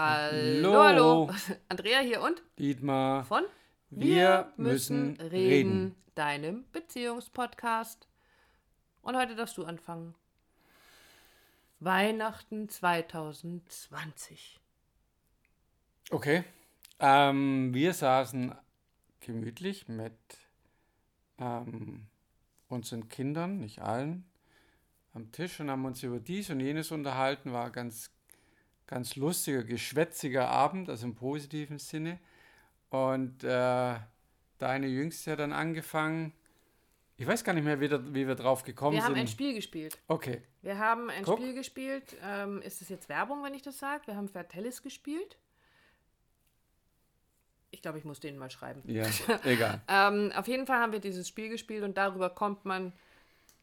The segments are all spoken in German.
Hallo, hallo. Andrea hier und Dietmar von Wir müssen reden. deinem Beziehungspodcast. Und heute darfst du anfangen. Weihnachten 2020. Okay. Ähm, wir saßen gemütlich mit ähm, unseren Kindern, nicht allen, am Tisch und haben uns über dies und jenes unterhalten. War ganz, ganz lustiger, geschwätziger Abend, also im positiven Sinne. Und äh, deine Jüngste hat dann angefangen. Ich weiß gar nicht mehr, wie, da, wie wir drauf gekommen Wir sind. haben ein Spiel gespielt. Okay. Wir haben ein Guck. Spiel gespielt. Ähm, ist es jetzt Werbung, wenn ich das sage? Wir haben Vertellis gespielt. Ich glaube, ich muss denen mal schreiben. Ja, egal. Ähm, auf jeden Fall haben wir dieses Spiel gespielt und darüber kommt man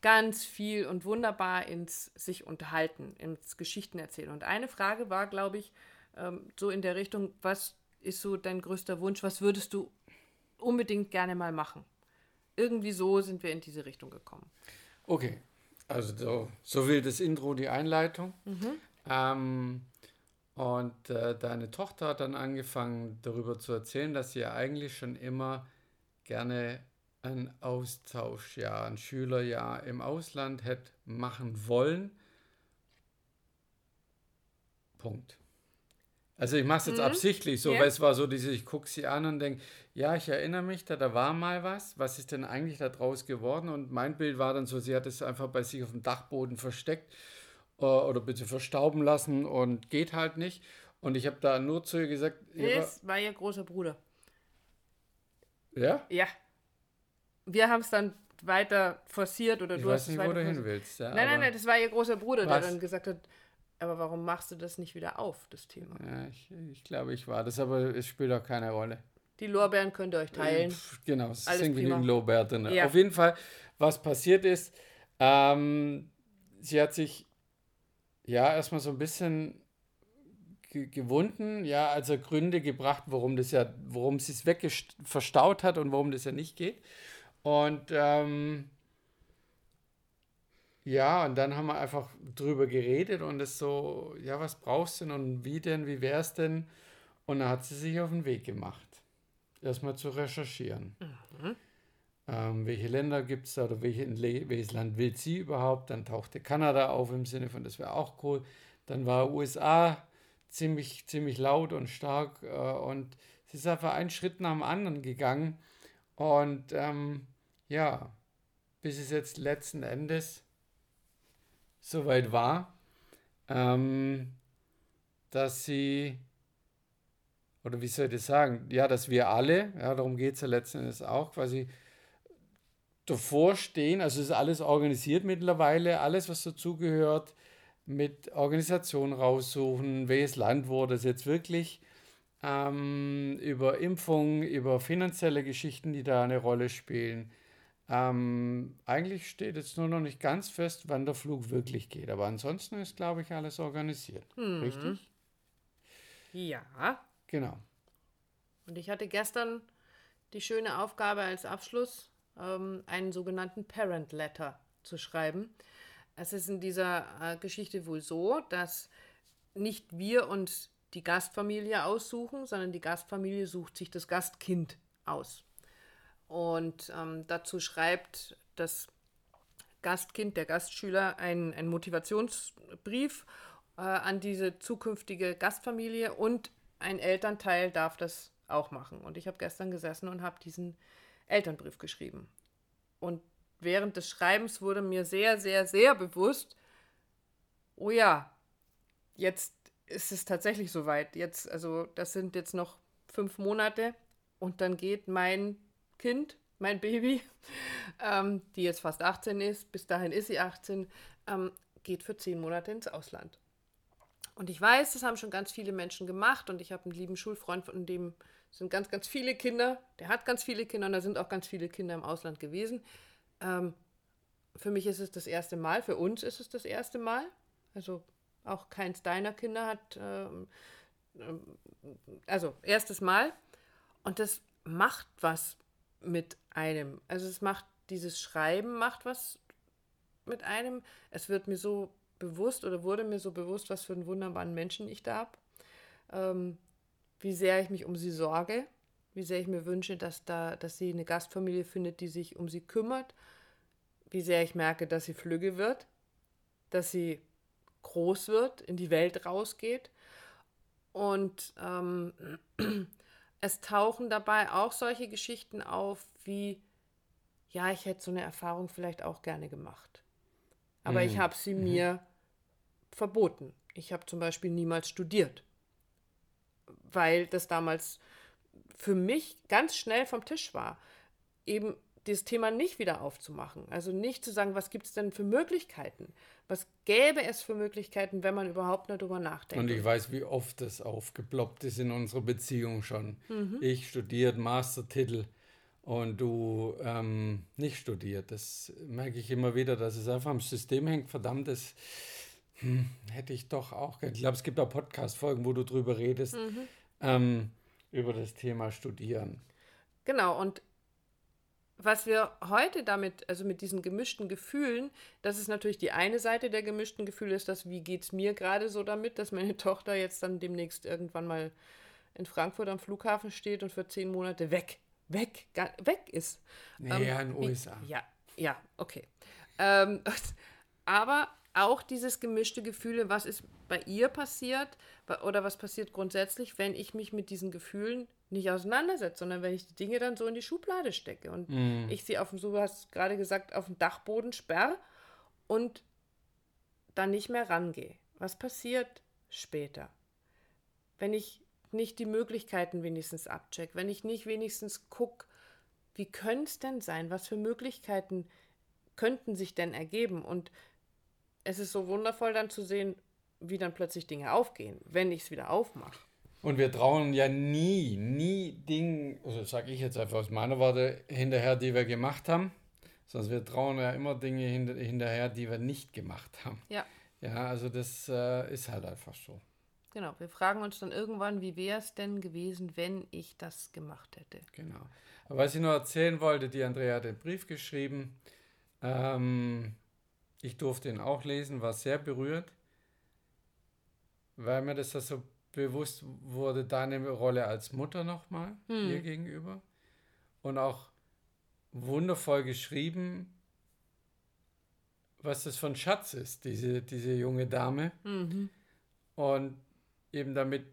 ganz viel und wunderbar ins sich unterhalten, ins Geschichten erzählen. Und eine Frage war, glaube ich, ähm, so in der Richtung, was ist so dein größter Wunsch, was würdest du unbedingt gerne mal machen? Irgendwie so sind wir in diese Richtung gekommen. Okay, also so, so will das Intro die Einleitung. Ähm, und äh, deine Tochter hat dann angefangen darüber zu erzählen, dass sie ja eigentlich schon immer gerne ein Austauschjahr, ein Schülerjahr im Ausland hätte machen wollen. Punkt. Also ich mache es jetzt absichtlich so, Ja. weil es war so diese, ich gucke sie an und denke, ja, ich erinnere mich, da, da war mal was. Was ist denn eigentlich da draus geworden? Und mein Bild war dann so, sie hat es einfach bei sich auf dem Dachboden versteckt äh, oder bitte verstauben lassen und geht halt nicht. Und ich habe da nur zu ihr gesagt, Das war ihr großer Bruder. ja? Ja. Wir haben es dann weiter forciert oder ich du weiß hast es nicht, wo weiter du hin willst. Ja, Nein, nein, nein, das war ihr großer Bruder, der Was? dann gesagt hat, aber warum machst du das nicht wieder auf, das Thema? Ja, ich, ich glaube, ich war das, aber es spielt auch keine Rolle. Die Lorbeeren könnt ihr euch teilen. Pff, Genau, es Alles sind genügend Lobär drin. Ja. Auf jeden Fall, was passiert ist, ähm, sie hat sich ja erstmal so ein bisschen ge gewunden, ja, also Gründe gebracht, warum das ja, warum sie es wegverstaut hat und warum das ja nicht geht. Und ähm, ja, und dann haben wir einfach drüber geredet und es so, ja, was brauchst du denn und wie denn, wie wär's denn? Und dann hat sie sich auf den Weg gemacht, erstmal zu recherchieren. Ähm, welche Länder gibt es da oder welche, welches Land will sie überhaupt? Dann tauchte Kanada auf im Sinne von, das wäre auch cool. Dann war USA ziemlich, ziemlich laut und stark äh, und sie ist einfach einen Schritt nach dem anderen gegangen. Und ähm, ja, bis es jetzt letzten Endes soweit war, ähm, dass sie, oder wie soll ich das sagen, ja, dass wir alle, ja, darum geht es ja letzten Endes auch, quasi davor stehen, also ist alles organisiert mittlerweile, alles, was dazugehört, mit Organisation raussuchen, welches Land wurde es jetzt wirklich, ähm, über Impfungen, über finanzielle Geschichten, die da eine Rolle spielen. Ähm, eigentlich steht jetzt nur noch nicht ganz fest, wann der Flug wirklich geht, aber ansonsten ist, glaube ich, alles organisiert. Richtig? Ja. Genau. Und ich hatte gestern die schöne Aufgabe als Abschluss, ähm, einen sogenannten Parent Letter zu schreiben. Es ist in dieser äh, Geschichte wohl so, dass nicht wir uns die Gastfamilie aussuchen, sondern die Gastfamilie sucht sich das Gastkind aus. Und ähm, dazu schreibt das Gastkind, der Gastschüler, einen, Motivationsbrief äh, an diese zukünftige Gastfamilie und ein Elternteil darf das auch machen. Und ich habe gestern gesessen und habe diesen Elternbrief geschrieben. Und während des Schreibens wurde mir sehr, sehr, sehr bewusst, oh ja, jetzt ist es tatsächlich soweit. Jetzt, also das sind jetzt noch fünf Monate und dann geht mein Kind, mein Baby, ähm, die jetzt fast 18 ist, bis dahin ist sie 18, ähm, geht für zehn Monate ins Ausland. Und ich weiß, das haben schon ganz viele Menschen gemacht und ich habe einen lieben Schulfreund, von dem sind ganz, ganz viele Kinder, der hat ganz viele Kinder und da sind auch ganz viele Kinder im Ausland gewesen. Ähm, für mich ist es das erste Mal, für uns ist es das erste Mal. Also auch keins deiner Kinder hat, ähm, ähm, also erstes Mal. Und das macht was mit einem. Also es macht, dieses Schreiben macht was mit einem. Es wird mir so bewusst oder wurde mir so bewusst, was für einen wunderbaren Menschen ich da habe. ähm, wie sehr ich mich um sie sorge, wie sehr ich mir wünsche, dass, da, dass sie eine Gastfamilie findet, die sich um sie kümmert, wie sehr ich merke, dass sie flügge wird, dass sie groß wird, in die Welt rausgeht. Und ähm, es tauchen dabei auch solche Geschichten auf wie, ja, ich hätte so eine Erfahrung vielleicht auch gerne gemacht. Aber mhm. ich habe sie mhm. mir verboten. Ich habe zum Beispiel niemals studiert, weil das damals für mich ganz schnell vom Tisch war, eben das Thema nicht wieder aufzumachen. Also nicht zu sagen, was gibt es denn für Möglichkeiten? Was gäbe es für Möglichkeiten, wenn man überhaupt nur darüber nachdenkt? Und ich weiß, wie oft das aufgeploppt ist in unserer Beziehung schon. Mhm. Ich studiert, Mastertitel und du ähm, nicht studiert. Das merke ich immer wieder, dass es einfach am System hängt. Verdammt, das hm, hätte ich doch auch. Ich glaube, es gibt auch Podcast-Folgen, wo du drüber redest. Mhm. Ähm, über das Thema Studieren. Genau, und was wir heute damit, also mit diesen gemischten Gefühlen, das ist natürlich die eine Seite der gemischten Gefühle, ist das, wie geht es mir gerade so damit, dass meine Tochter jetzt dann demnächst irgendwann mal in Frankfurt am Flughafen steht und für zehn Monate weg, weg, weg ist. Nee, ähm, in den USA. Ja, ja, okay. Ähm, aber auch dieses gemischte Gefühle, was ist bei ihr passiert oder was passiert grundsätzlich, wenn ich mich mit diesen Gefühlen nicht auseinandersetze, sondern wenn ich die Dinge dann so in die Schublade stecke und mm. ich sie auf dem, so hast gerade gesagt, auf dem Dachboden sperre und dann nicht mehr rangehe. Was passiert später? Wenn ich nicht die Möglichkeiten wenigstens abcheck, wenn ich nicht wenigstens gucke, wie könnte es denn sein, was für Möglichkeiten könnten sich denn ergeben und es ist so wundervoll dann zu sehen, wie dann plötzlich Dinge aufgehen, wenn ich es wieder aufmache. Und wir trauen ja nie, nie Dinge, also sage ich jetzt einfach aus meiner Worte, hinterher, die wir gemacht haben, sondern wir trauen ja immer Dinge hinterher, die wir nicht gemacht haben. Ja. Ja, also das äh, ist halt einfach so. Genau, wir fragen uns dann irgendwann, wie wäre es denn gewesen, wenn ich das gemacht hätte. Genau. Aber was ich nur erzählen wollte, die Andrea hat den Brief geschrieben. Ähm, ich durfte ihn auch lesen, war sehr berührt, weil mir das so bewusst wurde, deine Rolle als Mutter nochmal hm. ihr gegenüber. Und auch wundervoll geschrieben, was das für ein Schatz ist, diese, diese junge Dame. Mhm. Und eben damit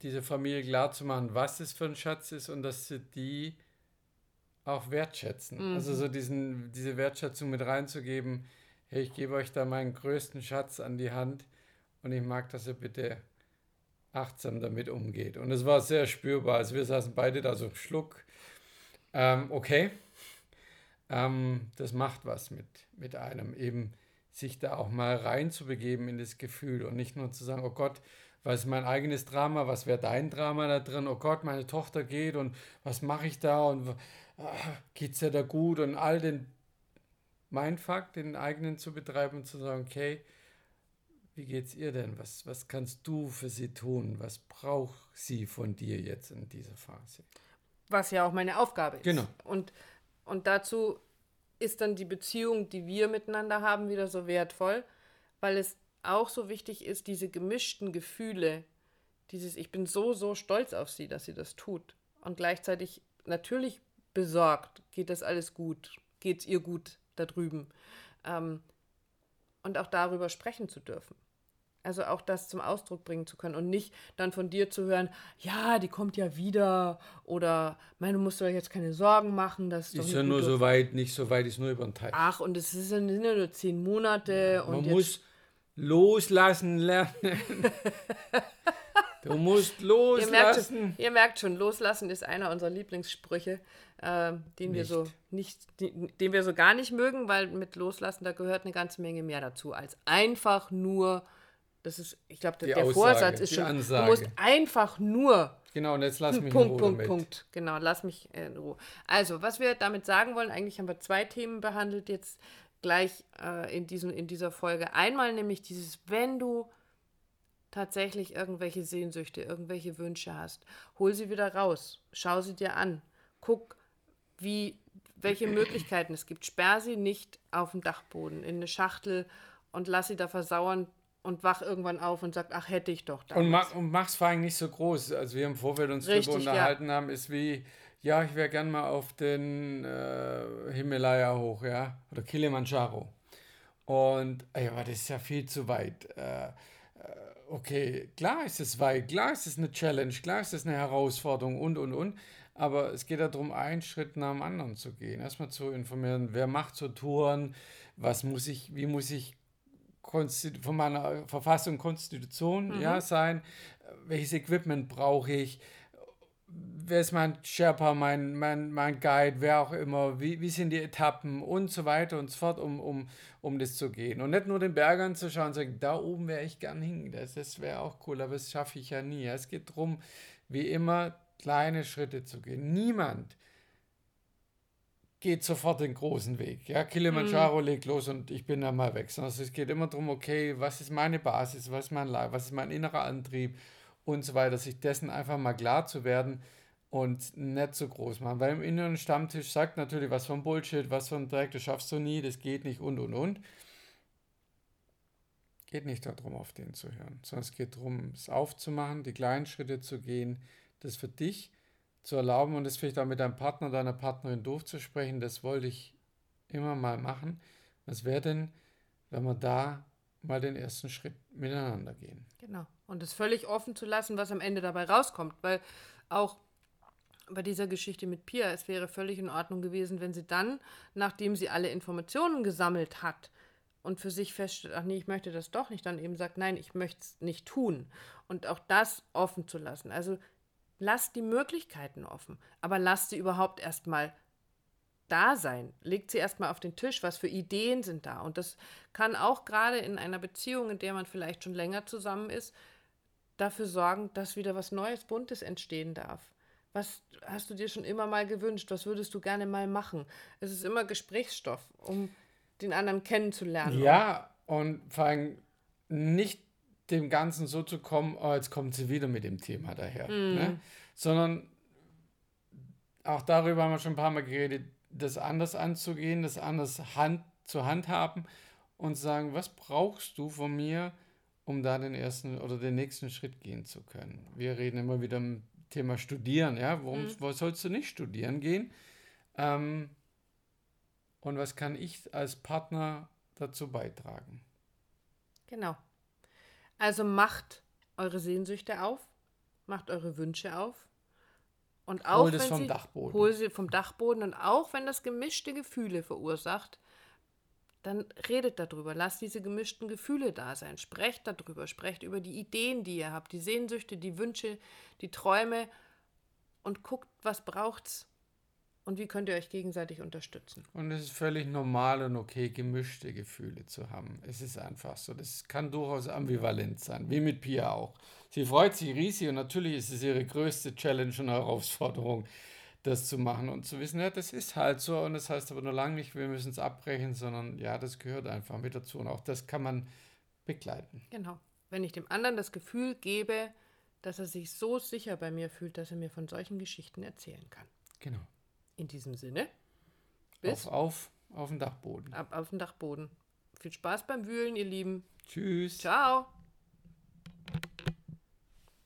diese Familie klar zu machen, was es für ein Schatz ist und dass sie die auch wertschätzen. Mhm. Also so diesen, diese Wertschätzung mit reinzugeben, hey, ich gebe euch da meinen größten Schatz an die Hand und ich mag, dass ihr bitte achtsam damit umgeht. Und es war sehr spürbar. Also wir saßen beide da so Schluck. Ähm, okay, ähm, das macht was mit, mit einem, eben sich da auch mal reinzubegeben in das Gefühl und nicht nur zu sagen, oh Gott, was ist mein eigenes Drama, was wäre dein Drama da drin, oh Gott, meine Tochter geht und was mache ich da und ah, geht es ja da gut und all den mein Fakt, den eigenen zu betreiben und zu sagen, okay, wie geht's ihr denn? Was, was kannst du für sie tun? Was braucht sie von dir jetzt in dieser Phase? Was ja auch meine Aufgabe ist. Genau. Und, und dazu ist dann die Beziehung, die wir miteinander haben, wieder so wertvoll, weil es auch so wichtig ist, diese gemischten Gefühle, dieses Ich bin so, so stolz auf sie, dass sie das tut. Und gleichzeitig natürlich besorgt, geht das alles gut, geht es ihr gut, da drüben. Ähm, und auch darüber sprechen zu dürfen. Also auch das zum Ausdruck bringen zu können und nicht dann von dir zu hören, ja, die kommt ja wieder oder meine, musst du jetzt keine Sorgen machen. Das ist, ist ja nur so weit, nicht so weit, ist nur über den Teich. Ach, und es sind ja nur zehn Monate. Ja, man muss loslassen lernen. du musst loslassen. Ihr merkt, ihr merkt schon, loslassen ist einer unserer Lieblingssprüche äh, den nicht. wir so nicht, den, den wir so gar nicht mögen, weil mit Loslassen, da gehört eine ganze Menge mehr dazu, als einfach nur, das ist, ich glaube, der, der Vorsatz ist schon, Ansage. du musst einfach nur Genau, und jetzt lass mich Punkt, in Ruhe Punkt, damit. Punkt. Genau, lass mich in Ruhe. Also, was wir damit sagen wollen, eigentlich haben wir zwei Themen behandelt jetzt gleich äh, in, diesem, in dieser Folge. Einmal nämlich dieses, wenn du tatsächlich irgendwelche Sehnsüchte, irgendwelche Wünsche hast, hol sie wieder raus, schau sie dir an, guck, wie, welche Möglichkeiten es gibt. Sperr sie nicht auf dem Dachboden in eine Schachtel und lass sie da versauern, und wach irgendwann auf und sagt, ach, hätte ich doch Und, mach, und mach's vor allem nicht so groß. Also wir im Vorfeld uns Richtig, drüber unterhalten haben, ist wie, ja, ich wäre gern mal auf den äh, Himalaya hoch, ja, oder Kilimanjaro. Und, ey, aber das ist ja viel zu weit. Äh, äh, okay, klar ist es weit, klar ist es eine Challenge, klar ist es eine Herausforderung und, und, und. Aber es geht darum, einen Schritt nach dem anderen zu gehen. Erstmal zu informieren, wer macht so Touren, was muss ich, wie muss ich von meiner Verfassung Konstitution mhm. ja, sein, welches Equipment brauche ich, wer ist mein Sherpa, mein, mein, mein Guide, wer auch immer, wie, wie sind die Etappen und so weiter und so fort, um, um, um das zu gehen. Und nicht nur den Berg anzuschauen und sagen, da oben wäre ich gern hin, das, das wäre auch cool, aber das schaffe ich ja nie. Es geht darum, wie immer kleine Schritte zu gehen. Niemand geht sofort den großen Weg. Ja, Kilimanjaro mhm. legt los und ich bin da mal weg. Sondern es geht immer darum, okay, was ist meine Basis, was ist mein Leib, was ist mein innerer Antrieb und so weiter, sich dessen einfach mal klar zu werden und nicht so groß machen. Weil im inneren Stammtisch sagt natürlich, was von Bullshit, was von Dreck, das schaffst du nie, das geht nicht und und und. Geht nicht darum, auf den zu hören, sondern es geht darum, es aufzumachen, die kleinen Schritte zu gehen, das für dich zu erlauben und das vielleicht auch mit deinem Partner, deiner Partnerin durchzusprechen, das wollte ich immer mal machen. Was wäre denn, wenn wir da mal den ersten Schritt miteinander gehen? Genau. Und es völlig offen zu lassen, was am Ende dabei rauskommt, weil auch bei dieser Geschichte mit Pia, es wäre völlig in Ordnung gewesen, wenn sie dann, nachdem sie alle Informationen gesammelt hat und für sich feststellt, ach nee, ich möchte das doch nicht, dann eben sagt, nein, ich möchte es nicht tun. Und auch das offen zu lassen. Also Lasst die Möglichkeiten offen, aber lasst sie überhaupt erstmal da sein. Legt sie erstmal auf den Tisch, was für Ideen sind da. Und das kann auch gerade in einer Beziehung, in der man vielleicht schon länger zusammen ist, dafür sorgen, dass wieder was Neues, Buntes entstehen darf. Was hast du dir schon immer mal gewünscht? Was würdest du gerne mal machen? Es ist immer Gesprächsstoff, um den anderen kennenzulernen. Ja, und vor allem nicht dem Ganzen so zu kommen, oh, jetzt kommt sie wieder mit dem Thema daher. Mm. Ne? Sondern auch darüber haben wir schon ein paar Mal geredet, das anders anzugehen, das anders Hand zu handhaben und sagen, was brauchst du von mir, um da den ersten oder den nächsten Schritt gehen zu können. Wir reden immer wieder im Thema Studieren, ja, warum, mhm. wo sollst du nicht studieren gehen? Ähm, und was kann ich als Partner dazu beitragen? Genau. Also macht eure Sehnsüchte auf, macht eure Wünsche auf. Und auch hol das vom sie, Dachboden. Hol sie vom Dachboden. Und auch wenn das gemischte Gefühle verursacht, dann redet darüber. Lasst diese gemischten Gefühle da sein. Sprecht darüber. Sprecht über die Ideen, die ihr habt, die Sehnsüchte, die Wünsche, die Träume und guckt, was braucht's und wie könnt ihr euch gegenseitig unterstützen. Und es ist völlig normal und okay, gemischte Gefühle zu haben. Es ist einfach so. Das kann durchaus ambivalent sein, wie mit Pia auch. Sie freut sich riesig und natürlich ist es ihre größte Challenge und Herausforderung, das zu machen und zu wissen, ja, das ist halt so und das heißt aber nur lange nicht, wir müssen es abbrechen, sondern ja, das gehört einfach mit dazu und auch das kann man begleiten. Genau. Wenn ich dem anderen das Gefühl gebe, dass er sich so sicher bei mir fühlt, dass er mir von solchen Geschichten erzählen kann. Genau. In diesem Sinne. Bis auf, auf, auf den Dachboden. Ab auf den Dachboden. Viel Spaß beim Wühlen, ihr Lieben. Tschüss. Ciao.